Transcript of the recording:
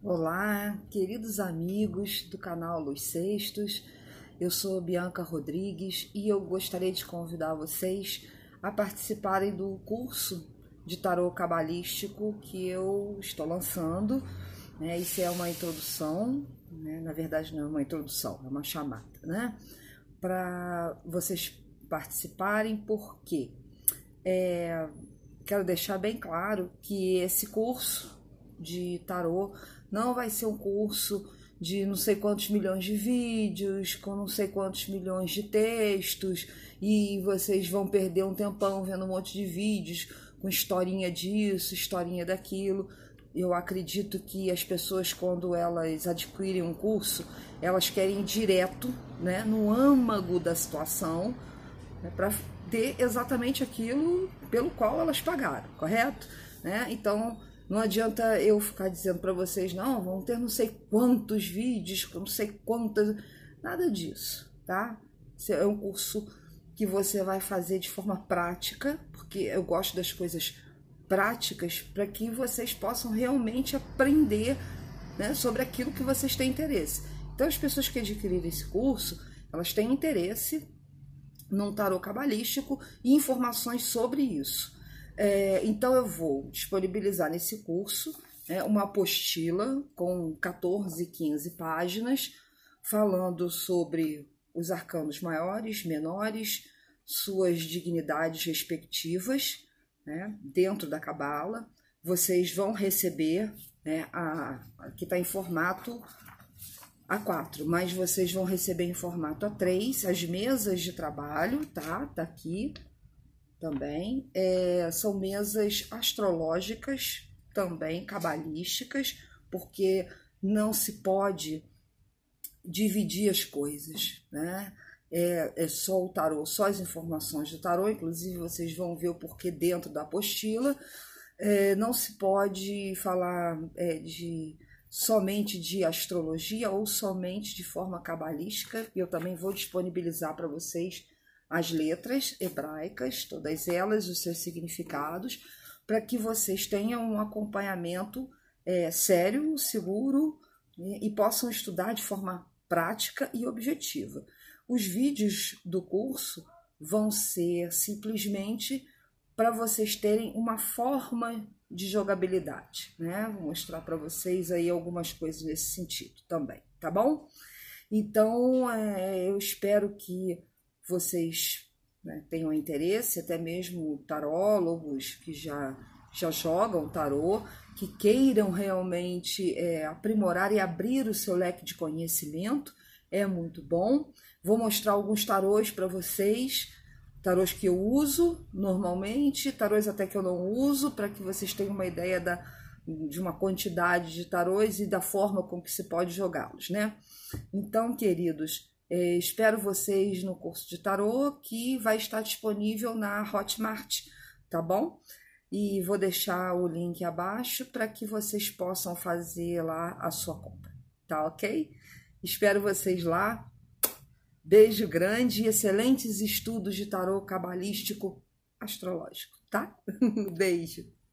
Olá, queridos amigos do canal Luz Sextos. Eu sou Bianca Rodrigues e eu gostaria de convidar vocês a participarem do curso de tarô cabalístico que eu estou lançando. Né? Isso é uma introdução, né? na verdade não é uma introdução, é uma chamada, né? Para vocês participarem, porque é, quero deixar bem claro que esse curso de tarô não vai ser um curso de não sei quantos milhões de vídeos, com não sei quantos milhões de textos, e vocês vão perder um tempão vendo um monte de vídeos com historinha disso, historinha daquilo. Eu acredito que as pessoas, quando elas adquirem um curso, elas querem ir direto né, no âmago da situação né, para ter exatamente aquilo pelo qual elas pagaram, correto? Né? Então, não adianta eu ficar dizendo para vocês, não, vão ter não sei quantos vídeos, não sei quantas. Nada disso, tá? É um curso que você vai fazer de forma prática, porque eu gosto das coisas práticas para que vocês possam realmente aprender né, sobre aquilo que vocês têm interesse. Então, as pessoas que adquirirem esse curso, elas têm interesse num tarô cabalístico e informações sobre isso. É, então, eu vou disponibilizar nesse curso né, uma apostila com 14, 15 páginas, falando sobre os arcanos maiores, menores, suas dignidades respectivas, né, dentro da cabala. Vocês vão receber, né, a, que está em formato A4, mas vocês vão receber em formato A3 as mesas de trabalho, tá? Tá aqui também. É, são mesas astrológicas, também cabalísticas, porque não se pode dividir as coisas, né? É, é, só o tarô, só as informações do tarô, inclusive vocês vão ver o porquê dentro da apostila. É, não se pode falar é, de somente de astrologia ou somente de forma cabalística, e eu também vou disponibilizar para vocês as letras hebraicas, todas elas, os seus significados, para que vocês tenham um acompanhamento é, sério, seguro né, e possam estudar de forma prática e objetiva. Os vídeos do curso vão ser simplesmente para vocês terem uma forma de jogabilidade, né? Vou mostrar para vocês aí algumas coisas nesse sentido também, tá bom? Então, é, eu espero que vocês né, tenham interesse, até mesmo tarólogos que já, já jogam tarô, que queiram realmente é, aprimorar e abrir o seu leque de conhecimento, é muito bom. Vou mostrar alguns tarôs para vocês, tarôs que eu uso normalmente, tarôs até que eu não uso, para que vocês tenham uma ideia da, de uma quantidade de tarôs e da forma com que se pode jogá-los, né? Então, queridos, é, espero vocês no curso de tarô que vai estar disponível na Hotmart, tá bom? E vou deixar o link abaixo para que vocês possam fazer lá a sua compra, tá ok? Espero vocês lá. Beijo grande e excelentes estudos de tarô cabalístico astrológico, tá? Beijo.